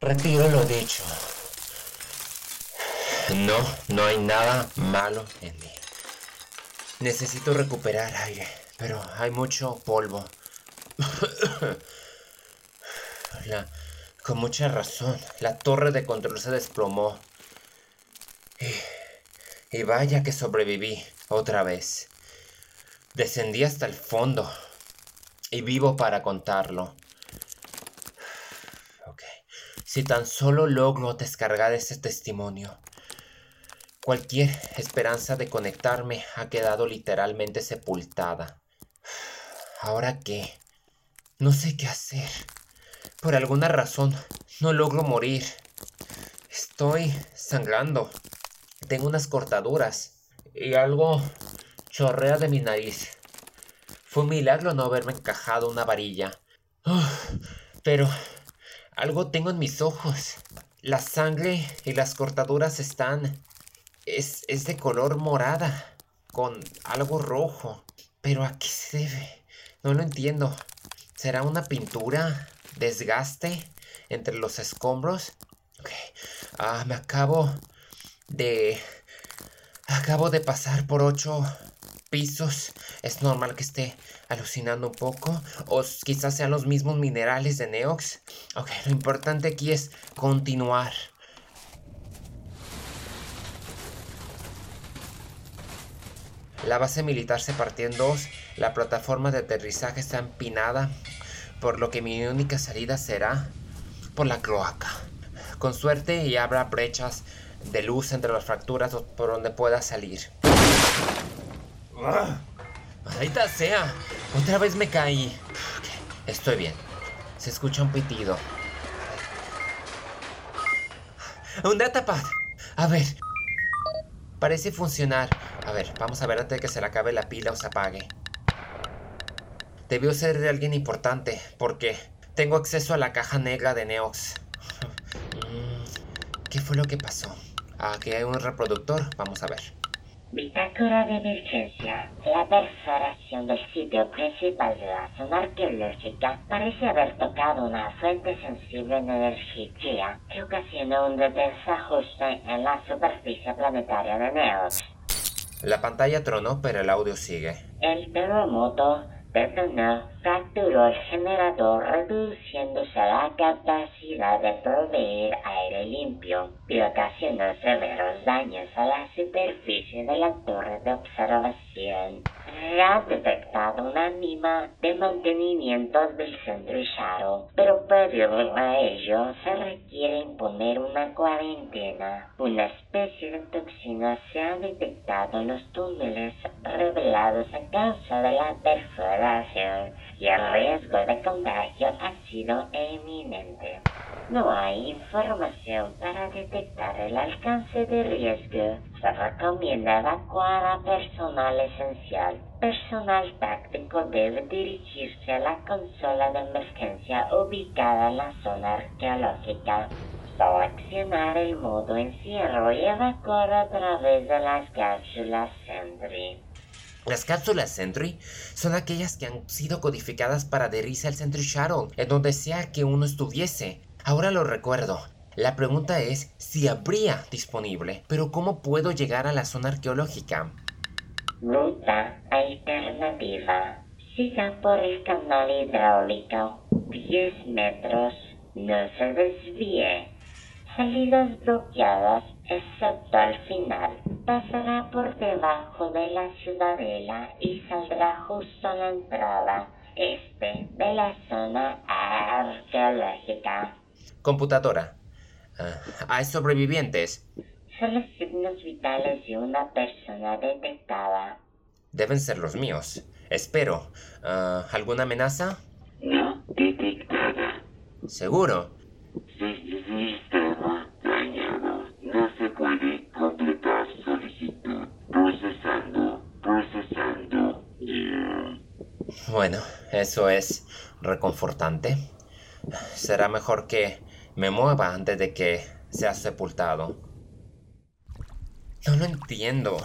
Retiro lo dicho. No, no hay nada malo en mí. Necesito recuperar aire, pero hay mucho polvo. con mucha razón, la torre de control se desplomó. Y, y vaya que sobreviví otra vez. Descendí hasta el fondo y vivo para contarlo. Si tan solo logro descargar ese testimonio, cualquier esperanza de conectarme ha quedado literalmente sepultada. ¿Ahora qué? No sé qué hacer. Por alguna razón, no logro morir. Estoy sangrando. Tengo unas cortaduras. Y algo chorrea de mi nariz. Fue un milagro no haberme encajado una varilla. pero algo tengo en mis ojos. La sangre y las cortaduras están... Es, es de color morada, con algo rojo. Pero ¿a qué se debe? No lo entiendo. ¿Será una pintura? ¿Desgaste? ¿Entre los escombros? Ah, me acabo de... Acabo de pasar por ocho pisos. Es normal que esté alucinando un poco. O quizás sean los mismos minerales de Neox. Ok, lo importante aquí es continuar. La base militar se partió en dos. La plataforma de aterrizaje está empinada. Por lo que mi única salida será por la cloaca. Con suerte y habrá brechas de luz entre las fracturas por donde pueda salir. ¡Ah! Maldita sea. Otra vez me caí. Estoy bien. Se escucha un pitido. Un datapad. A ver. Parece funcionar. A ver, vamos a ver antes de que se le acabe la pila o se apague. Debió ser de alguien importante, porque tengo acceso a la caja negra de Neox. Mm, ¿Qué fue lo que pasó? Aquí hay un reproductor. Vamos a ver. Bitácora de emergencia. La perforación del sitio principal de la zona arqueológica parece haber tocado una fuente sensible de energía que ocasionó un desajuste en la superficie planetaria de Neos. La pantalla tronó, pero el audio sigue. El terremoto fracturó el generador reduciéndose la capacidad de proveer aire limpio y ocasionó severos daños a la superficie de la torre de observación. Se ha detectado una anima de mantenimiento del centro Shadow, pero previo a ello se requiere imponer una cuarentena. Una especie de toxina se ha detectado en los túneles revelados a causa de la perforación y el riesgo de contagio ha sido eminente. No hay información para detectar el alcance de riesgo. Se recomienda evacuar a personal esencial. Personal táctico debe dirigirse a la consola de emergencia ubicada en la zona arqueológica. Seleccionar el modo encierro y evacuar a través de las cápsulas Sentry. Las cápsulas Sentry son aquellas que han sido codificadas para adherirse al Sentry Shuttle, en donde sea que uno estuviese. Ahora lo recuerdo. La pregunta es si habría disponible, pero ¿cómo puedo llegar a la zona arqueológica? Ruta alternativa. Siga por el canal hidráulico 10 metros. No se desvíe. Salidas bloqueadas excepto al final. Pasará por debajo de la ciudadela y saldrá justo a la entrada este de la zona arqueológica. Computadora. ¿Hay sobrevivientes? Son los signos vitales de una persona detectada. Deben ser los míos. Espero. Ah, ¿Alguna amenaza? No detectada. ¿Seguro? Sistema dañado. No se puede completar solicitud. Procesando. Procesando. Bueno, eso es reconfortante. Será mejor que me mueva antes de que sea sepultado. No lo entiendo.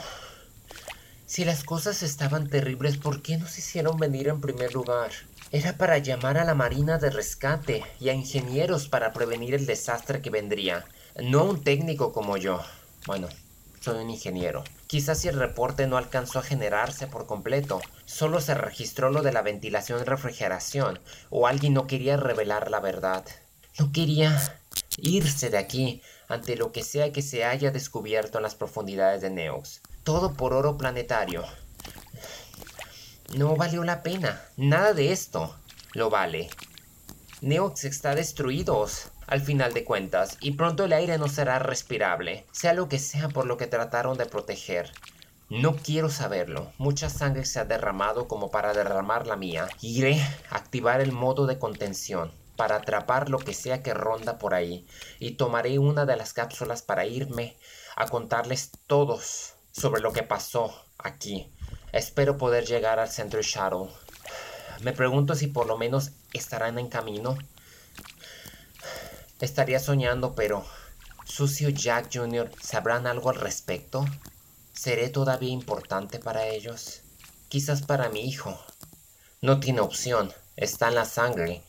Si las cosas estaban terribles, ¿por qué nos hicieron venir en primer lugar? Era para llamar a la Marina de rescate y a ingenieros para prevenir el desastre que vendría. No a un técnico como yo. Bueno, soy un ingeniero. Quizás si el reporte no alcanzó a generarse por completo, solo se registró lo de la ventilación y refrigeración, o alguien no quería revelar la verdad. No quería irse de aquí ante lo que sea que se haya descubierto en las profundidades de Neox. Todo por oro planetario. No valió la pena. Nada de esto lo vale. Neox está destruido, al final de cuentas, y pronto el aire no será respirable, sea lo que sea por lo que trataron de proteger. No quiero saberlo. Mucha sangre se ha derramado como para derramar la mía. Iré a activar el modo de contención para atrapar lo que sea que ronda por ahí y tomaré una de las cápsulas para irme a contarles todos sobre lo que pasó aquí Espero poder llegar al centro Shuttle. Me pregunto si por lo menos estarán en camino. Estaría soñando, pero Sucio Jack Jr. ¿sabrán algo al respecto? ¿Seré todavía importante para ellos? Quizás para mi hijo. No tiene opción, está en la sangre,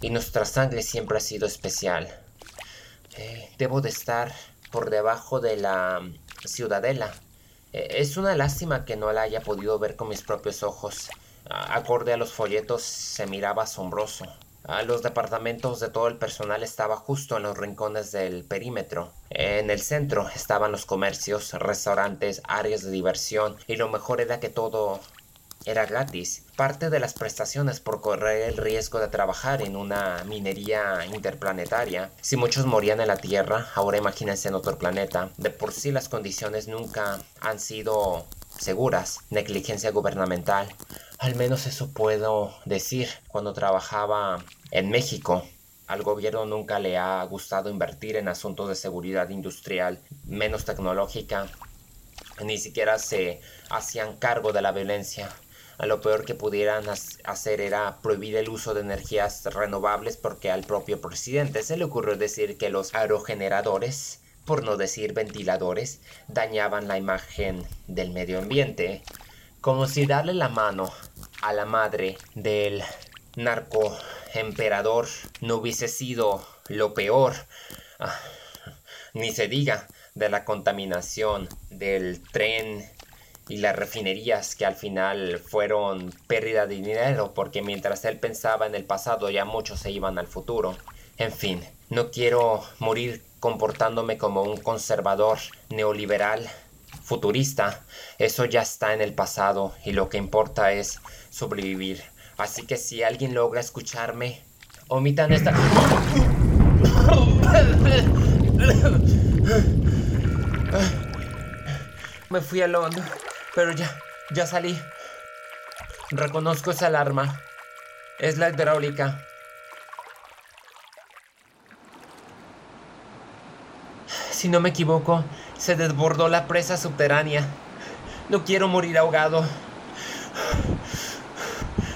y nuestra sangre siempre ha sido especial. Eh, debo de estar por debajo de la ciudadela. Eh, es una lástima que no la haya podido ver con mis propios ojos. Acorde a los folletos se miraba asombroso. A los departamentos de todo el personal estaba justo en los rincones del perímetro. En el centro estaban los comercios, restaurantes, áreas de diversión y lo mejor era que todo era gratis. Parte de las prestaciones por correr el riesgo de trabajar en una minería interplanetaria. Si muchos morían en la Tierra, ahora imagínense en otro planeta. De por sí las condiciones nunca han sido seguras. Negligencia gubernamental. Al menos eso puedo decir. Cuando trabajaba en México, al gobierno nunca le ha gustado invertir en asuntos de seguridad industrial, menos tecnológica. Ni siquiera se hacían cargo de la violencia lo peor que pudieran hacer era prohibir el uso de energías renovables porque al propio presidente se le ocurrió decir que los aerogeneradores, por no decir ventiladores, dañaban la imagen del medio ambiente, como si darle la mano a la madre del narco emperador no hubiese sido lo peor. Ah, ni se diga de la contaminación del tren y las refinerías que al final fueron pérdida de dinero porque mientras él pensaba en el pasado ya muchos se iban al futuro. En fin, no quiero morir comportándome como un conservador neoliberal futurista. Eso ya está en el pasado y lo que importa es sobrevivir. Así que si alguien logra escucharme, omitan esta... Me fui a Londres. Pero ya, ya salí. Reconozco esa alarma. Es la hidráulica. Si no me equivoco, se desbordó la presa subterránea. No quiero morir ahogado.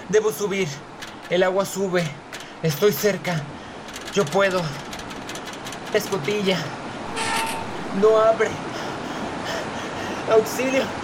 Debo subir. El agua sube. Estoy cerca. Yo puedo. Escotilla. No abre. Auxilio.